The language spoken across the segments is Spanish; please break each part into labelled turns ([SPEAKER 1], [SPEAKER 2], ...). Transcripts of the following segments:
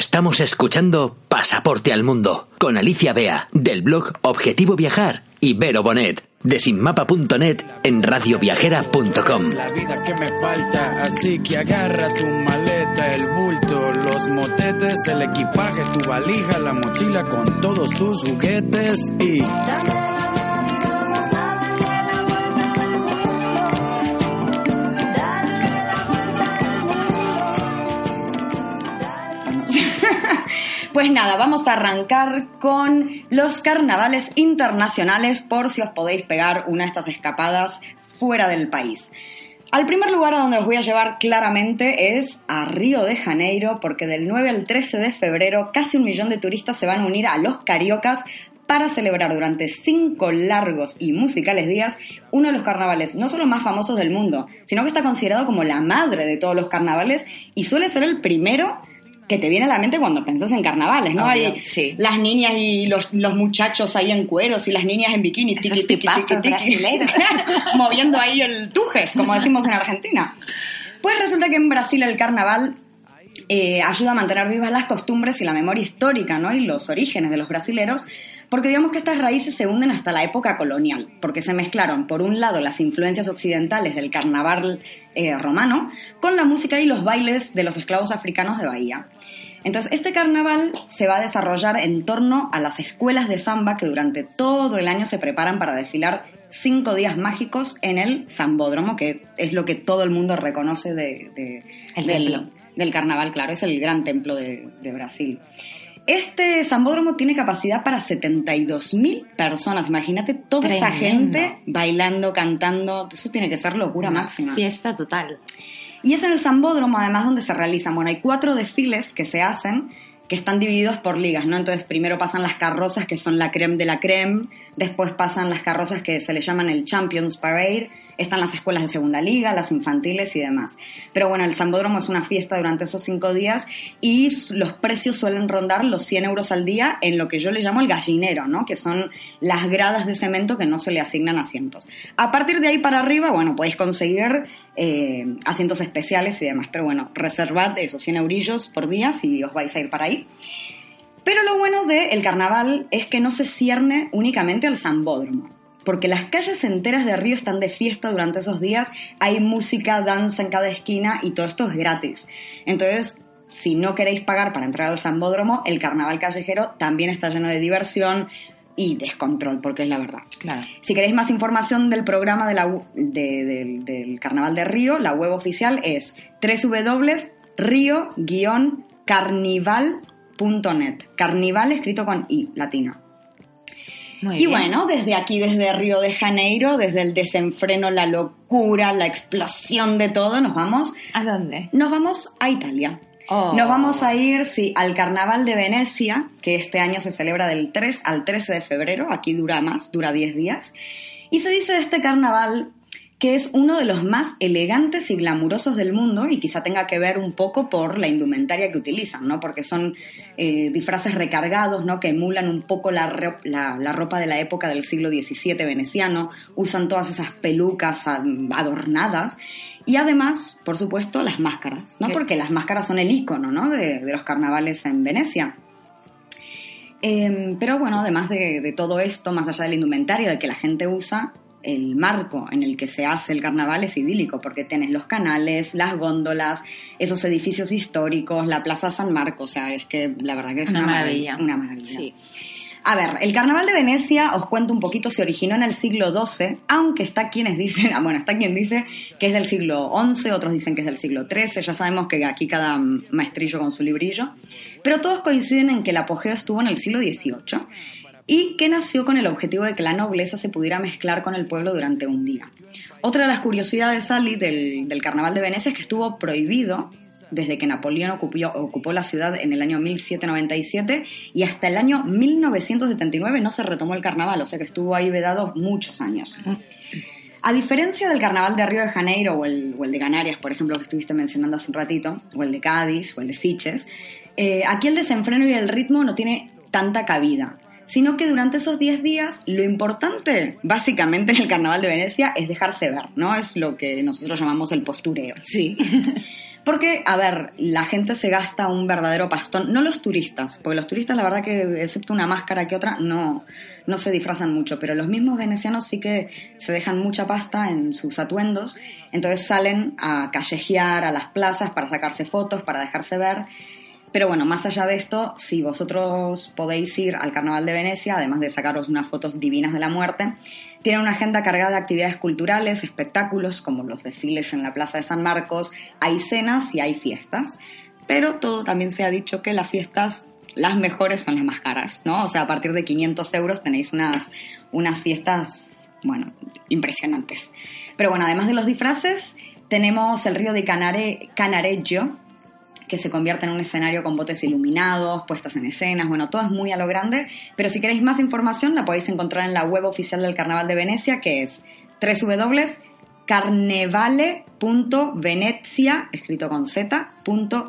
[SPEAKER 1] Estamos escuchando Pasaporte al Mundo con Alicia Bea del blog Objetivo Viajar y Vero Bonet de sinmapa.net en radioviajera.com.
[SPEAKER 2] La vida que me falta, así que agarra tu maleta, el bulto, los motetes, el equipaje, tu valija, la mochila con todos tus juguetes y...
[SPEAKER 3] Pues nada, vamos a arrancar con los carnavales internacionales por si os podéis pegar una de estas escapadas fuera del país. Al primer lugar a donde os voy a llevar claramente es a Río de Janeiro, porque del 9 al 13 de febrero casi un millón de turistas se van a unir a los cariocas para celebrar durante cinco largos y musicales días uno de los carnavales no solo más famosos del mundo, sino que está considerado como la madre de todos los carnavales y suele ser el primero que te viene a la mente cuando pensás en carnavales, ¿no?
[SPEAKER 4] Obvio,
[SPEAKER 3] Hay
[SPEAKER 4] sí.
[SPEAKER 3] las niñas y los, los muchachos ahí en cueros y las niñas en bikini, moviendo ahí el tujes, como decimos en Argentina. Pues resulta que en Brasil el carnaval eh, ayuda a mantener vivas las costumbres y la memoria histórica, ¿no? Y los orígenes de los brasileros, porque digamos que estas raíces se hunden hasta la época colonial, porque se mezclaron, por un lado, las influencias occidentales del carnaval eh, romano con la música y los bailes de los esclavos africanos de Bahía. Entonces, este carnaval se va a desarrollar en torno a las escuelas de samba que durante todo el año se preparan para desfilar cinco días mágicos en el Zambódromo, que es lo que todo el mundo reconoce de, de-
[SPEAKER 4] El
[SPEAKER 3] del,
[SPEAKER 4] templo.
[SPEAKER 3] del carnaval, claro, es el gran templo de, de Brasil. Este Zambódromo tiene capacidad para 72.000 personas. Imagínate toda esa gente bailando, cantando. Eso tiene que ser locura máxima.
[SPEAKER 4] Fiesta total.
[SPEAKER 3] Y es en el Zambódromo, además, donde se realizan. Bueno, hay cuatro desfiles que se hacen que están divididos por ligas, ¿no? Entonces, primero pasan las carrozas que son la creme de la creme, después pasan las carrozas que se le llaman el Champions Parade, están las escuelas de segunda liga, las infantiles y demás. Pero bueno, el Zambódromo es una fiesta durante esos cinco días y los precios suelen rondar los 100 euros al día en lo que yo le llamo el gallinero, ¿no? Que son las gradas de cemento que no se le asignan asientos. A partir de ahí para arriba, bueno, podéis conseguir eh, asientos especiales y demás. Pero bueno, reservad esos 100 eurillos por día si os vais a ir para ahí. Pero lo bueno del carnaval es que no se cierne únicamente al zambódromo. Porque las calles enteras de Río están de fiesta durante esos días, hay música, danza en cada esquina y todo esto es gratis. Entonces, si no queréis pagar para entrar al zambódromo, el carnaval callejero también está lleno de diversión y descontrol, porque es la verdad.
[SPEAKER 4] Claro.
[SPEAKER 3] Si queréis más información del programa de la u- de- del, del Carnaval de Río, la web oficial es www.rio-carnival.net. Carnival escrito con I, latina.
[SPEAKER 4] Muy
[SPEAKER 3] Y
[SPEAKER 4] bien.
[SPEAKER 3] bueno, desde aquí, desde Río de Janeiro, desde el desenfreno, la locura, la explosión de todo, nos vamos,
[SPEAKER 4] ¿A dónde?
[SPEAKER 3] nos vamos a Italia.
[SPEAKER 4] Oh.
[SPEAKER 3] Nos vamos a ir, sí, al Carnaval de Venecia, que este año se celebra del 3 al 13 de febrero, aquí dura más, dura 10 días. Y se dice de este carnaval que es uno de los más elegantes y glamurosos del mundo y quizá tenga que ver un poco por la indumentaria que utilizan, ¿no? Porque son eh, disfraces recargados, ¿no? Que emulan un poco la, ro- la- la ropa de la época del siglo XVII veneciano, usan todas esas pelucas adornadas y además, por supuesto, las máscaras, ¿no? Porque las máscaras son el icono, ¿no? De, de los carnavales en Venecia. Em, pero bueno, además de, de todo esto, más allá de la indumentaria, de que la gente usa, el marco en el que se hace el carnaval es idílico, porque tienes los canales, las góndolas, esos edificios históricos, la Plaza San Marcos, o sea, es que la verdad que es
[SPEAKER 4] Una
[SPEAKER 3] una,
[SPEAKER 4] maravilla.
[SPEAKER 3] Una maravilla.
[SPEAKER 4] Sí.
[SPEAKER 3] A ver, el carnaval de Venecia, os cuento un poquito, se originó en el siglo XII, aunque está quienes dicen, ah, bueno, está quien dice que es del siglo XI, otros dicen que es del siglo XIII, ya sabemos que aquí cada maestrillo con su librillo, pero todos coinciden en que el apogeo estuvo en el siglo XVIII y que nació con el objetivo de que la nobleza se pudiera mezclar con el pueblo durante un día. Otra de las curiosidades, Ali, del, del carnaval de Venecia es que estuvo prohibido desde que Napoleón ocupó, ocupó la ciudad en el año 1797 y hasta el año 1979 no se retomó el carnaval, o sea que estuvo ahí vedado muchos años. A diferencia del carnaval de Río de Janeiro o el, o el de Canarias, por ejemplo, que estuviste mencionando hace un ratito, o el de Cádiz o el de Siches, eh, aquí el desenfreno y el ritmo no tiene tanta cabida, sino que durante esos 10 días lo importante, básicamente en el carnaval de Venecia, es dejarse ver, ¿no? Es lo que nosotros llamamos el postureo.
[SPEAKER 4] Sí.
[SPEAKER 3] Porque, a ver, la gente se gasta un verdadero pastón, no los turistas, porque los turistas la verdad que excepto una máscara que otra no, no se disfrazan mucho, pero los mismos venecianos sí que se dejan mucha pasta en sus atuendos, entonces salen a callejear a las plazas para sacarse fotos, para dejarse ver. Pero bueno, más allá de esto, si vosotros podéis ir al Carnaval de Venecia, además de sacaros unas fotos divinas de la muerte, tiene una agenda cargada de actividades culturales, espectáculos como los desfiles en la Plaza de San Marcos, hay cenas y hay fiestas. Pero todo también se ha dicho que las fiestas, las mejores son las más caras, ¿no? O sea, a partir de 500 euros tenéis unas, unas fiestas, bueno, impresionantes. Pero bueno, además de los disfraces, tenemos el río de Canare, Canareggio, que se convierte en un escenario con botes iluminados, puestas en escenas, bueno, todo es muy a lo grande, pero si queréis más información la podéis encontrar en la web oficial del Carnaval de Venecia, que es www.carnevale.venezia, escrito con z,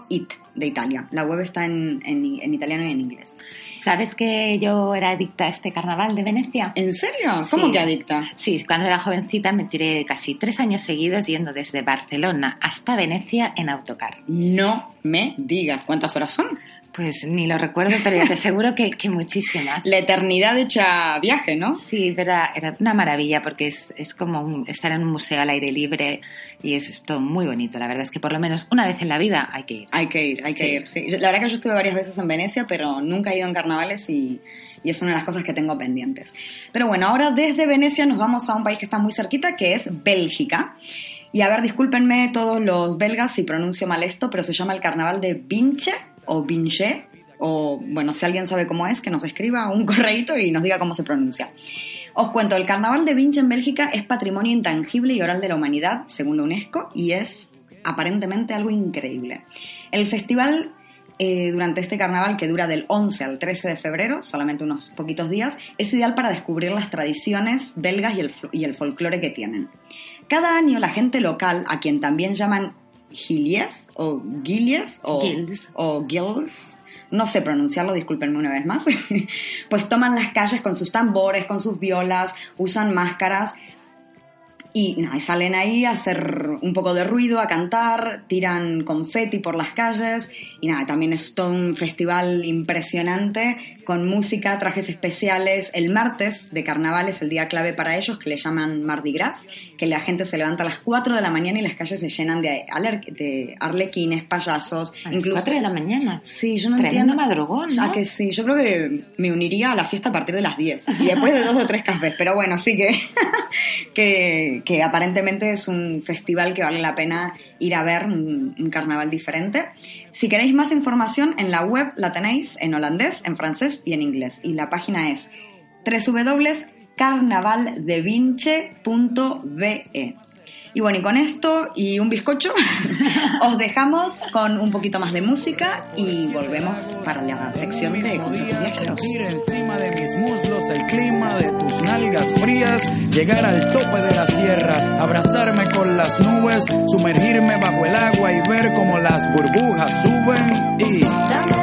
[SPEAKER 3] .it de Italia. La web está en, en, en italiano y en inglés.
[SPEAKER 4] ¿Sabes que yo era adicta a este carnaval de Venecia?
[SPEAKER 3] ¿En serio? ¿Cómo
[SPEAKER 4] Sí.
[SPEAKER 3] que adicta?
[SPEAKER 4] Sí, cuando era jovencita me tiré casi tres años seguidos yendo desde Barcelona hasta Venecia en autocar.
[SPEAKER 3] No me digas cuántas horas son.
[SPEAKER 4] Pues ni lo recuerdo, pero ya te aseguro que, que muchísimas.
[SPEAKER 3] La eternidad hecha viaje, ¿no?
[SPEAKER 4] Sí, era, era una maravilla porque es, es como un- estar en un museo al aire libre y es todo muy bonito. La verdad es que por lo menos una vez en la vida hay que ir.
[SPEAKER 3] Hay que ir, hay que
[SPEAKER 4] Sí.
[SPEAKER 3] ir. sí. La verdad que yo estuve varias veces en Venecia, pero nunca he ido en carnavales y, y es una de las cosas que tengo pendientes. Pero bueno, ahora desde Venecia nos vamos a un país que está muy cerquita, que es Bélgica. Y a ver, discúlpenme todos los belgas si pronuncio mal esto, pero se llama el carnaval de Vinche o Vinche. O bueno, si alguien sabe cómo es, que nos escriba un correíto y nos diga cómo se pronuncia. Os cuento, el carnaval de Vinche en Bélgica es patrimonio intangible y oral de la humanidad, según la UNESCO, y es aparentemente algo increíble. El festival eh, durante este carnaval que dura del 11 al 13 de febrero, solamente unos poquitos días, es ideal para descubrir las tradiciones belgas y el, y el folclore que tienen. Cada año la gente local, a quien también llaman gilies o gilies o,
[SPEAKER 4] Guilds.
[SPEAKER 3] o guilds, no sé pronunciarlo, discúlpenme una vez más, pues toman las calles con sus tambores, con sus violas, usan máscaras y, nada, salen ahí a hacer un poco de ruido, a cantar, tiran confeti por las calles y nada, también es todo un festival impresionante con música, trajes especiales. El martes de carnaval es el día clave para ellos que le llaman Mardi Gras, que la gente se levanta a las 4 de la mañana y las calles se llenan de, de arlequines, payasos,
[SPEAKER 4] A las cuatro de la mañana.
[SPEAKER 3] Sí, yo no
[SPEAKER 4] Tremendo
[SPEAKER 3] entiendo.
[SPEAKER 4] madrugón, ¿no?
[SPEAKER 3] Ah, que sí, yo creo que me uniría a la fiesta a partir de las 10 y después de dos o tres cafés, pero bueno, sí que, que, que aparentemente es un festival que vale la pena ir a ver, un, carnaval diferente. Si queréis más información, en la web la tenéis en holandés, en francés y en inglés. Y la página es www.carnavaldevinche.be. Y bueno, y con esto y un bizcocho, os dejamos con un poquito más de música y volvemos para la sección de consejos viajeros.
[SPEAKER 2] sentir encima de mis muslos el clima de tus nalgas frías, llegar al tope de la sierra, abrazarme con las nubes, sumergirme bajo el agua y ver cómo las burbujas suben y
[SPEAKER 5] Dame